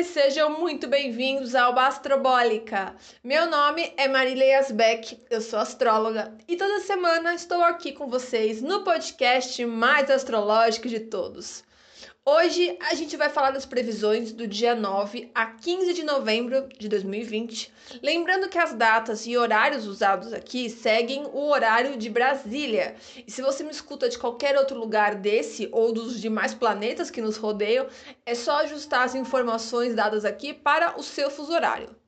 senhores, sejam muito bem-vindos ao Bastrobólica. Meu nome é Marília Asbeck, eu sou astróloga e toda semana estou aqui com vocês no podcast mais astrológico de todos. Hoje a gente vai falar das previsões do dia 9 a 15 de novembro de 2020. Lembrando que as datas e horários usados aqui seguem o horário de Brasília. E se você me escuta de qualquer outro lugar desse ou dos demais planetas que nos rodeiam, é só ajustar as informações dadas aqui para o seu fuso horário.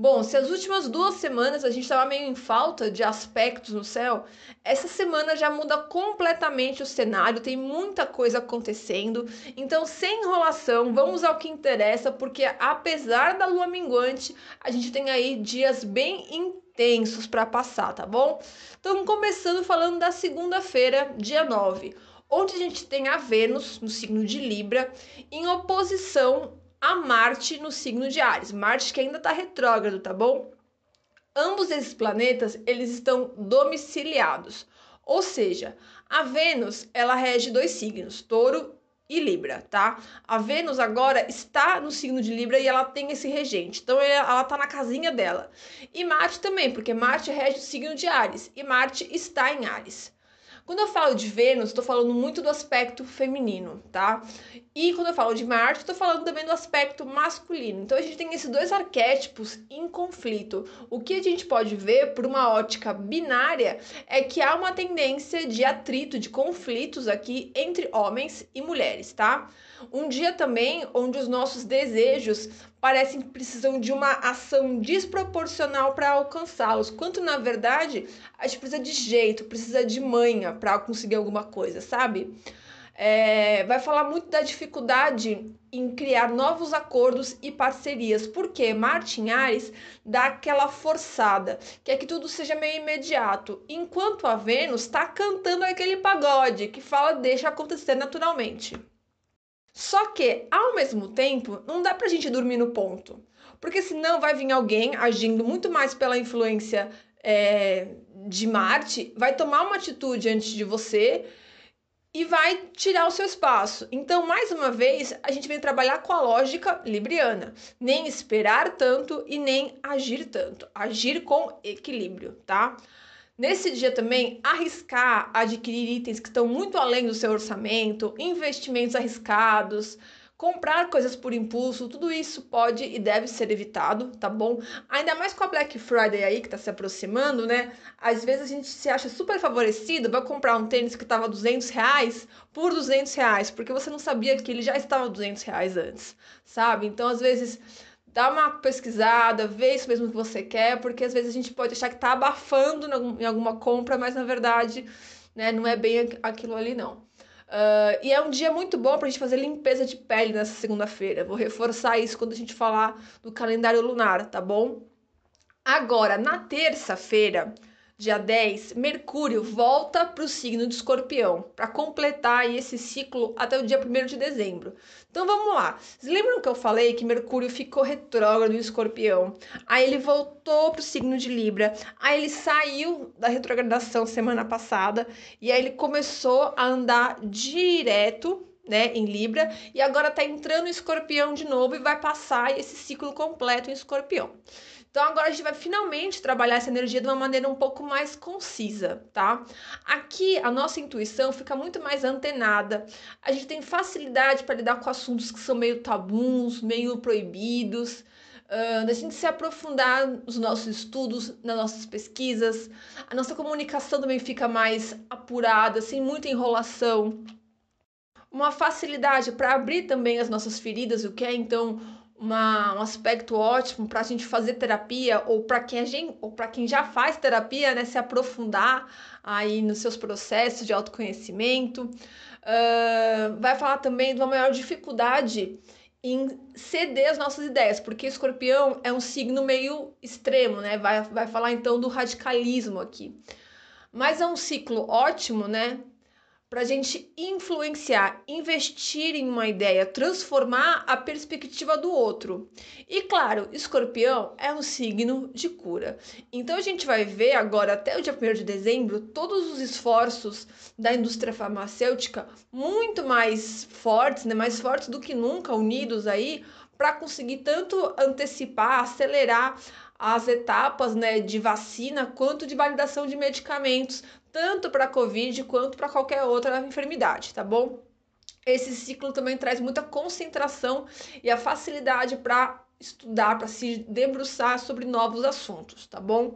Bom, se as últimas duas semanas a gente estava meio em falta de aspectos no céu, essa semana já muda completamente o cenário, tem muita coisa acontecendo. Então, sem enrolação, vamos ao que interessa, porque apesar da lua minguante, a gente tem aí dias bem intensos para passar, tá bom? Então, começando falando da segunda-feira, dia 9 onde a gente tem a Vênus no signo de Libra em oposição a Marte no signo de Ares. Marte que ainda está retrógrado, tá bom? Ambos esses planetas, eles estão domiciliados. Ou seja, a Vênus, ela rege dois signos, Touro e Libra, tá? A Vênus agora está no signo de Libra e ela tem esse regente. Então ela está na casinha dela. E Marte também, porque Marte rege o signo de Ares e Marte está em Ares. Quando eu falo de Vênus, estou falando muito do aspecto feminino, tá? E quando eu falo de Marte, estou falando também do aspecto masculino. Então a gente tem esses dois arquétipos em conflito. O que a gente pode ver por uma ótica binária é que há uma tendência de atrito, de conflitos aqui entre homens e mulheres, tá? Um dia também onde os nossos desejos parecem que precisam de uma ação desproporcional para alcançá-los, quanto na verdade a gente precisa de jeito, precisa de manha para conseguir alguma coisa, sabe? É, vai falar muito da dificuldade em criar novos acordos e parcerias, porque Martin Ares dá aquela forçada, quer que tudo seja meio imediato, enquanto a Vênus está cantando aquele pagode que fala deixa acontecer naturalmente. Só que, ao mesmo tempo, não dá pra gente dormir no ponto. Porque senão vai vir alguém agindo muito mais pela influência é, de Marte, vai tomar uma atitude antes de você e vai tirar o seu espaço. Então, mais uma vez, a gente vem trabalhar com a lógica libriana. Nem esperar tanto e nem agir tanto. Agir com equilíbrio, tá? Nesse dia também, arriscar adquirir itens que estão muito além do seu orçamento, investimentos arriscados, comprar coisas por impulso, tudo isso pode e deve ser evitado, tá bom? Ainda mais com a Black Friday aí que tá se aproximando, né? Às vezes a gente se acha super favorecido, vai comprar um tênis que tava 200 reais por 200 reais, porque você não sabia que ele já estava 200 reais antes, sabe? Então, às vezes dá uma pesquisada, vê isso mesmo que você quer, porque às vezes a gente pode achar que está abafando em alguma compra, mas na verdade né, não é bem aquilo ali não. Uh, e é um dia muito bom para a gente fazer limpeza de pele nessa segunda-feira. Vou reforçar isso quando a gente falar do calendário lunar, tá bom? Agora, na terça-feira, dia 10, Mercúrio volta para o signo de Escorpião, para completar esse ciclo até o dia 1 de dezembro. Então vamos lá. Vocês lembram que eu falei que Mercúrio ficou retrógrado em Escorpião? Aí ele voltou para o signo de Libra. Aí ele saiu da retrogradação semana passada e aí ele começou a andar direto né, em Libra, e agora está entrando em Escorpião de novo e vai passar esse ciclo completo em Escorpião. Então agora a gente vai finalmente trabalhar essa energia de uma maneira um pouco mais concisa, tá? Aqui a nossa intuição fica muito mais antenada. A gente tem facilidade para lidar com assuntos que são meio tabus, meio proibidos. Uh, gente se aprofundar nos nossos estudos, nas nossas pesquisas, a nossa comunicação também fica mais apurada, sem muita enrolação. Uma facilidade para abrir também as nossas feridas, o que é então uma, um aspecto ótimo para a gente fazer terapia ou para quem quem já faz terapia, né, se aprofundar aí nos seus processos de autoconhecimento. Uh, vai falar também de uma maior dificuldade em ceder as nossas ideias, porque escorpião é um signo meio extremo, né? Vai, vai falar então do radicalismo aqui. Mas é um ciclo ótimo, né? Para a gente influenciar, investir em uma ideia, transformar a perspectiva do outro. E claro, escorpião é um signo de cura. Então a gente vai ver agora, até o dia 1 de dezembro, todos os esforços da indústria farmacêutica muito mais fortes, né, mais fortes do que nunca, unidos aí para conseguir tanto antecipar, acelerar as etapas né, de vacina quanto de validação de medicamentos, tanto para Covid quanto para qualquer outra enfermidade, tá bom? Esse ciclo também traz muita concentração e a facilidade para estudar, para se debruçar sobre novos assuntos, tá bom?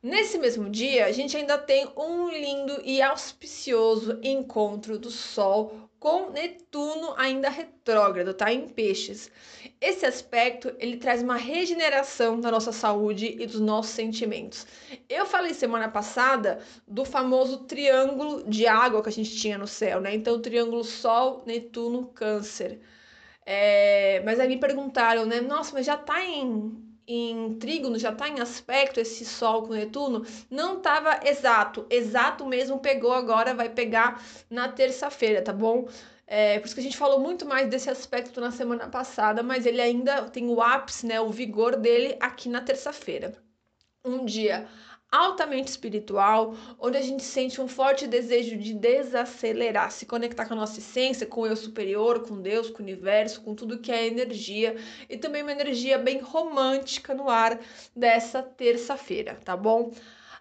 Nesse mesmo dia, a gente ainda tem um lindo e auspicioso encontro do Sol com Netuno ainda retrógrado, tá? Em peixes. Esse aspecto, ele traz uma regeneração da nossa saúde e dos nossos sentimentos. Eu falei semana passada do famoso triângulo de água que a gente tinha no céu, né? Então, triângulo Sol, Netuno, Câncer. É... Mas aí me perguntaram, né? Nossa, mas já tá em em trígono, já está em aspecto esse Sol com Netuno, não estava exato. Exato mesmo pegou agora, vai pegar na terça-feira, tá bom? É, por isso que a gente falou muito mais desse aspecto na semana passada, mas ele ainda tem o ápice, né, o vigor dele aqui na terça-feira. Um dia altamente espiritual, onde a gente sente um forte desejo de desacelerar, se conectar com a nossa essência, com o eu superior, com Deus, com o universo, com tudo que é energia e também uma energia bem romântica no ar dessa terça-feira, tá bom?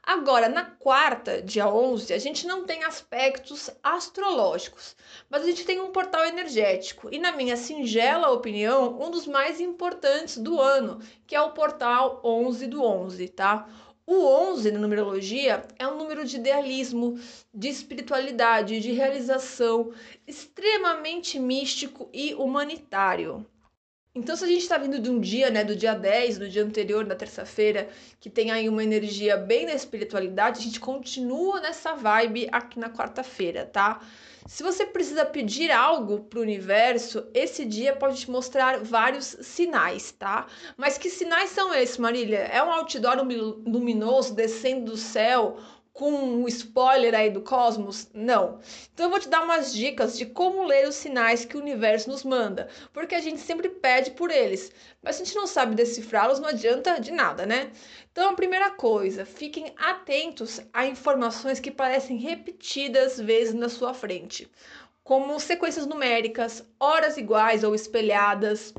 Agora, na quarta, dia 11, a gente não tem aspectos astrológicos, mas a gente tem um portal energético e, na minha singela opinião, um dos mais importantes do ano, que é o portal 11 do 11, tá? O 11 na numerologia é um número de idealismo, de espiritualidade, de realização, extremamente místico e humanitário. Então, se a gente está vindo de um dia, né, do dia 10, do dia anterior, da terça-feira, que tem aí uma energia bem da espiritualidade, a gente continua nessa vibe aqui na quarta-feira, tá? Se você precisa pedir algo para o universo, esse dia pode te mostrar vários sinais, tá? Mas que sinais são esses, Marília? É um outdoor luminoso descendo do céu? Com um spoiler aí do cosmos? Não. Então eu vou te dar umas dicas de como ler os sinais que o universo nos manda, porque a gente sempre pede por eles, mas se a gente não sabe decifrá-los, não adianta de nada, né? Então, a primeira coisa, fiquem atentos a informações que parecem repetidas vezes na sua frente, como sequências numéricas, horas iguais ou espelhadas,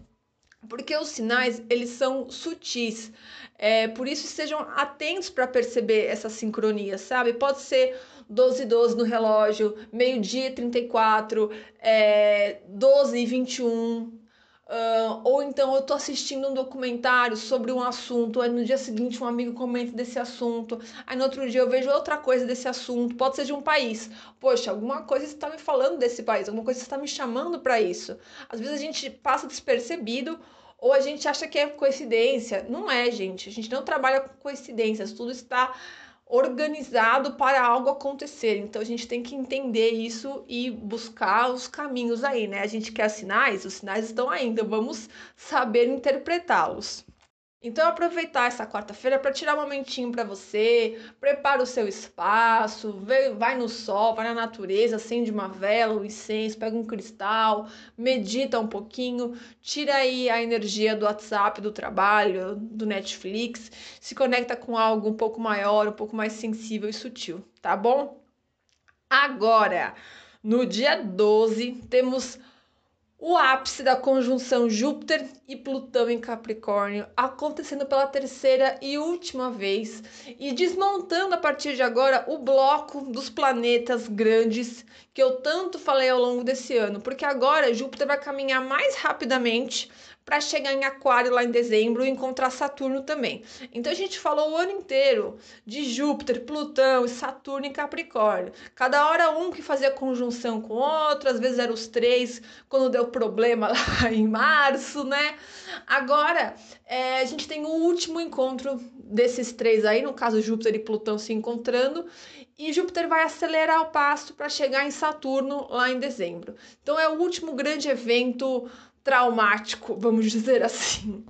porque os sinais eles são sutis. É, por isso estejam atentos para perceber essa sincronia, sabe? Pode ser 12 e 12 no relógio, meio-dia e 34, é, 12 e 21. Uh, ou então eu tô assistindo um documentário sobre um assunto, aí no dia seguinte um amigo comenta desse assunto, aí no outro dia eu vejo outra coisa desse assunto, pode ser de um país. Poxa, alguma coisa está me falando desse país, alguma coisa está me chamando para isso. Às vezes a gente passa despercebido ou a gente acha que é coincidência. Não é, gente. A gente não trabalha com coincidências, tudo está organizado para algo acontecer. Então a gente tem que entender isso e buscar os caminhos aí, né? A gente quer sinais, os sinais estão aí, então vamos saber interpretá-los. Então, aproveitar essa quarta-feira para tirar um momentinho para você, prepara o seu espaço, vai no sol, vai na natureza, acende uma vela, um incenso, pega um cristal, medita um pouquinho, tira aí a energia do WhatsApp, do trabalho, do Netflix, se conecta com algo um pouco maior, um pouco mais sensível e sutil, tá bom? Agora, no dia 12, temos o ápice da conjunção Júpiter e Plutão em Capricórnio acontecendo pela terceira e última vez e desmontando a partir de agora o bloco dos planetas grandes que eu tanto falei ao longo desse ano, porque agora Júpiter vai caminhar mais rapidamente para chegar em Aquário lá em dezembro e encontrar Saturno também. Então a gente falou o ano inteiro de Júpiter, Plutão e Saturno em Capricórnio. Cada hora um que fazia conjunção com outro, às vezes eram os três quando deu problema lá em março, né? Agora é, a gente tem o último encontro desses três aí, no caso Júpiter e Plutão se encontrando, e Júpiter vai acelerar o passo para chegar em Saturno lá em dezembro. Então é o último grande evento traumático, vamos dizer assim.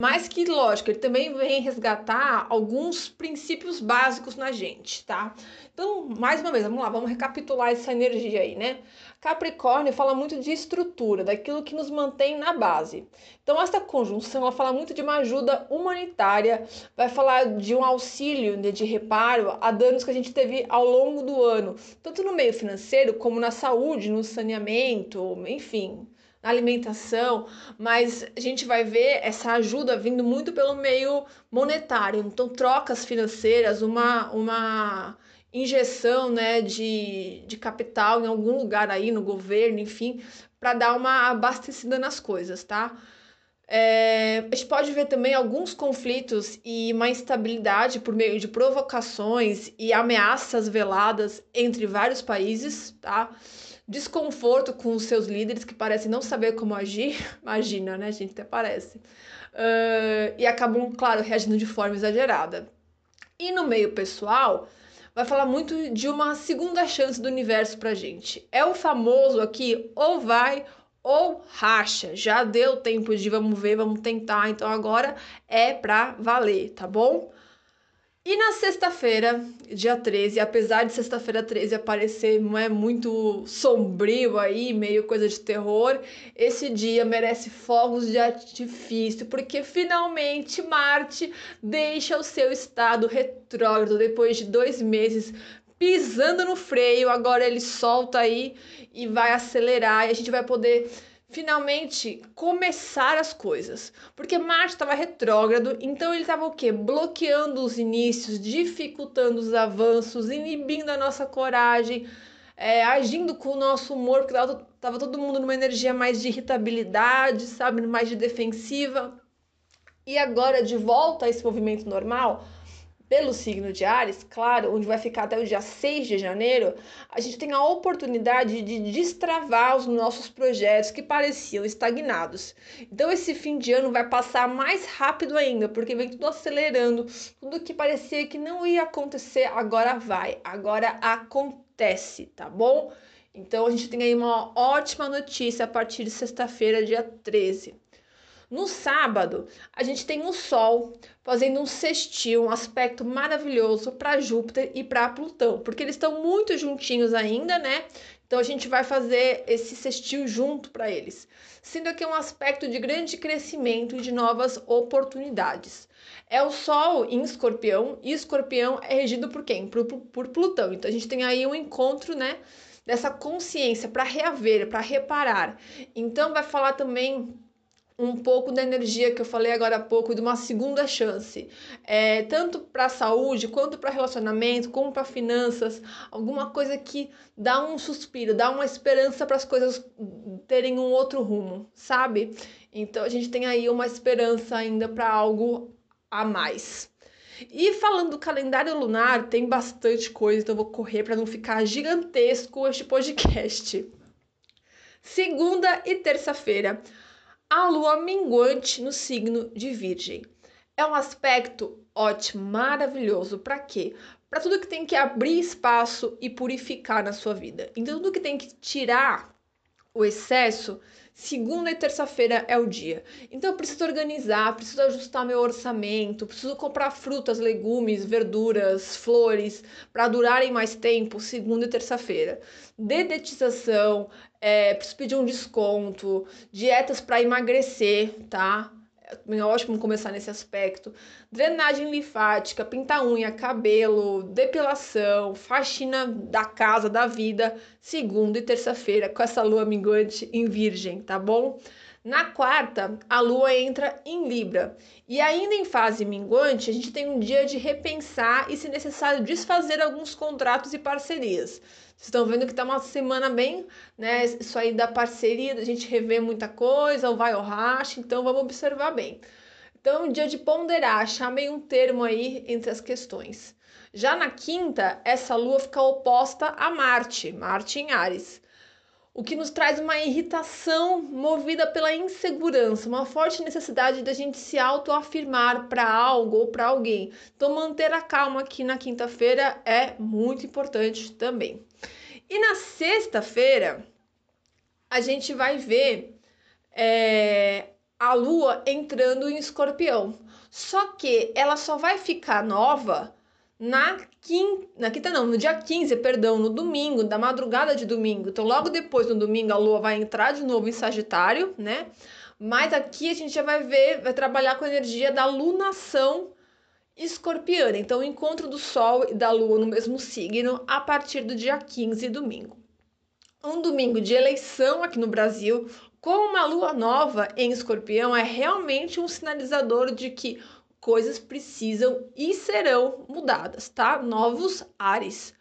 Mas que, lógico, ele também vem resgatar alguns princípios básicos na gente, tá? Então, mais uma vez, vamos lá, vamos recapitular essa energia aí, né? Capricórnio fala muito de estrutura, daquilo que nos mantém na base. Então, essa conjunção, ela fala muito de uma ajuda humanitária, vai falar de um auxílio de, de reparo a danos que a gente teve ao longo do ano, tanto no meio financeiro como na saúde, no saneamento, enfim, na alimentação, mas a gente vai ver essa ajuda vindo muito pelo meio monetário. Então, trocas financeiras, uma, uma injeção né, de, de capital em algum lugar aí no governo, enfim, para dar uma abastecida nas coisas, tá? É, a gente pode ver também alguns conflitos e uma instabilidade por meio de provocações e ameaças veladas entre vários países, tá? Desconforto com os seus líderes que parecem não saber como agir, imagina, né, gente, até parece, uh, e acabam, claro, reagindo de forma exagerada. E no meio pessoal, vai falar muito de uma segunda chance do universo pra gente. É o famoso aqui, ou vai ou racha. Já deu tempo de vamos ver, vamos tentar, então agora é pra valer, tá bom? E na sexta-feira, dia 13, apesar de sexta-feira 13 aparecer não é muito sombrio aí, meio coisa de terror, esse dia merece fogos de artifício, porque finalmente Marte deixa o seu estado retrógrado depois de dois meses pisando no freio, agora ele solta aí e vai acelerar e a gente vai poder finalmente começar as coisas. Porque Marte estava retrógrado, então ele estava o quê? Bloqueando os inícios, dificultando os avanços, inibindo a nossa coragem, é, agindo com o nosso humor, porque estava tava todo mundo numa energia mais de irritabilidade, sabe? Mais de defensiva. E agora, de volta a esse movimento normal, pelo signo de Ares, claro, onde vai ficar até o dia 6 de janeiro, a gente tem a oportunidade de destravar os nossos projetos que pareciam estagnados. Então, esse fim de ano vai passar mais rápido ainda, porque vem tudo acelerando, tudo que parecia que não ia acontecer, agora vai, agora acontece, tá bom? Então, a gente tem aí uma ótima notícia a partir de sexta-feira, dia 13. No sábado, a gente tem o Sol fazendo um sextil, um aspecto maravilhoso para Júpiter e para Plutão, porque eles estão muito juntinhos ainda, né? Então a gente vai fazer esse sextil junto para eles, sendo que é um aspecto de grande crescimento e de novas oportunidades. É o Sol em Escorpião, e Escorpião é regido por quem? Por, por Plutão. Então a gente tem aí um encontro, né? Dessa consciência para reaver, para reparar. Então vai falar também um pouco da energia que eu falei agora há pouco, de uma segunda chance, é, tanto para saúde, quanto para relacionamento, como para finanças, alguma coisa que dá um suspiro, dá uma esperança para as coisas terem um outro rumo, sabe? Então a gente tem aí uma esperança ainda para algo a mais. E falando do calendário lunar, tem bastante coisa, então eu vou correr para não ficar gigantesco este podcast. Segunda e terça-feira a lua minguante no signo de Virgem. É um aspecto ótimo, maravilhoso. Para quê? Para tudo que tem que abrir espaço e purificar na sua vida. Então, tudo que tem que tirar o excesso, segunda e terça-feira é o dia. Então, eu preciso organizar, preciso ajustar meu orçamento, preciso comprar frutas, legumes, verduras, flores para durarem mais tempo, segunda e terça-feira. Dedetização, é, preciso pedir um desconto, dietas para emagrecer, tá? É ótimo começar nesse aspecto. Drenagem linfática, pintar unha, cabelo, depilação, faxina da casa, da vida, segunda e terça-feira, com essa lua minguante em Virgem, tá bom? Na quarta, a lua entra em Libra. E ainda em fase minguante, a gente tem um dia de repensar e, se necessário, desfazer alguns contratos e parcerias. Vocês estão vendo que tá uma semana bem, né? Isso aí da parceria, da gente rever muita coisa, ou vai ou racha, então vamos observar bem. Então, um dia de ponderar, achar meio um termo aí entre as questões. Já na quinta, essa lua fica oposta a Marte, Marte em Ares o que nos traz uma irritação movida pela insegurança, uma forte necessidade da gente se autoafirmar para algo ou para alguém. Então, manter a calma aqui na quinta-feira é muito importante também. E na sexta-feira, a gente vai ver é, a lua entrando em escorpião. Só que ela só vai ficar nova na quinta, na quinta não, no dia 15, perdão, no domingo, da madrugada de domingo. Então, logo depois no domingo, a lua vai entrar de novo em Sagitário, né? Mas aqui a gente já vai ver, vai trabalhar com a energia da lunação escorpiana. Então, o encontro do Sol e da Lua no mesmo signo a partir do dia 15, domingo. um domingo de eleição aqui no Brasil, com uma lua nova em escorpião, é realmente um sinalizador de que coisas precisam e serão mudadas, tá? Novos ares.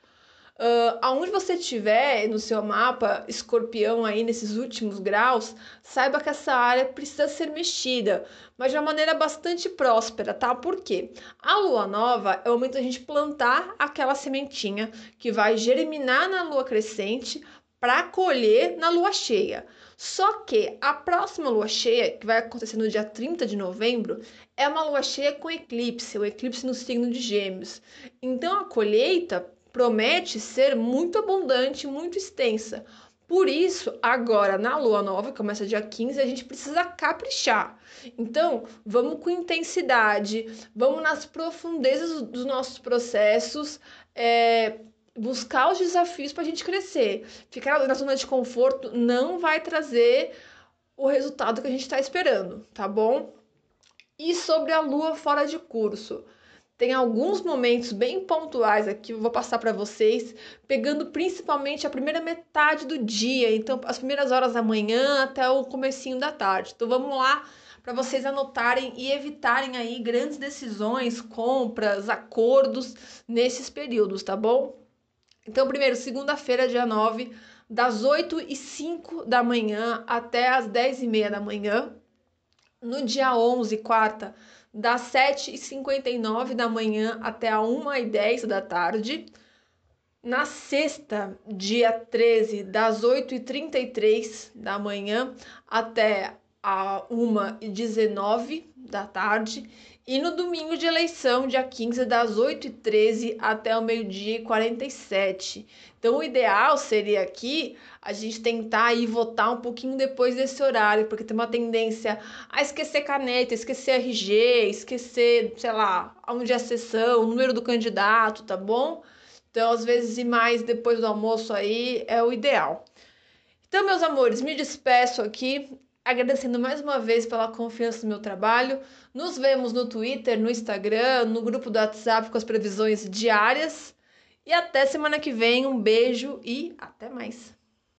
Uh, aonde você tiver no seu mapa escorpião aí nesses últimos graus, saiba que essa área precisa ser mexida, mas de uma maneira bastante próspera, tá? Por quê? A lua nova é o momento da gente plantar aquela sementinha que vai germinar na lua crescente para colher na lua cheia. Só que a próxima lua cheia, que vai acontecer no dia 30 de novembro, é uma lua cheia com eclipse, o eclipse no signo de Gêmeos. Então a colheita promete ser muito abundante, muito extensa. Por isso, agora na lua nova, que começa dia 15, a gente precisa caprichar. Então, vamos com intensidade, vamos nas profundezas dos nossos processos, é, buscar os desafios para a gente crescer. Ficar na zona de conforto não vai trazer o resultado que a gente está esperando, tá bom? E sobre a lua fora de curso. Tem alguns momentos bem pontuais aqui, vou passar para vocês, pegando principalmente a primeira metade do dia, então as primeiras horas da manhã até o comecinho da tarde. Então vamos lá para vocês anotarem e evitarem aí grandes decisões, compras, acordos nesses períodos, tá bom? Então, primeiro, segunda-feira, dia 9, das 8 e 5 da manhã até as 10 e meia da manhã. No dia 11, quarta, das 7h59 da manhã até a 1h10 da tarde. Na sexta, dia 13, das 8h33 da manhã até a 1h19 da tarde. E no domingo de eleição, dia 15, das 8h13 até o meio-dia e 47. Então, o ideal seria aqui a gente tentar ir votar um pouquinho depois desse horário, porque tem uma tendência a esquecer caneta, esquecer RG, esquecer, sei lá, onde é a sessão, o número do candidato, tá bom? Então, às vezes, ir mais depois do almoço aí é o ideal. Então, meus amores, me despeço aqui agradecendo mais uma vez pela confiança no meu trabalho. Nos vemos no Twitter, no Instagram, no grupo do WhatsApp com as previsões diárias. E até semana que vem. Um beijo e até mais.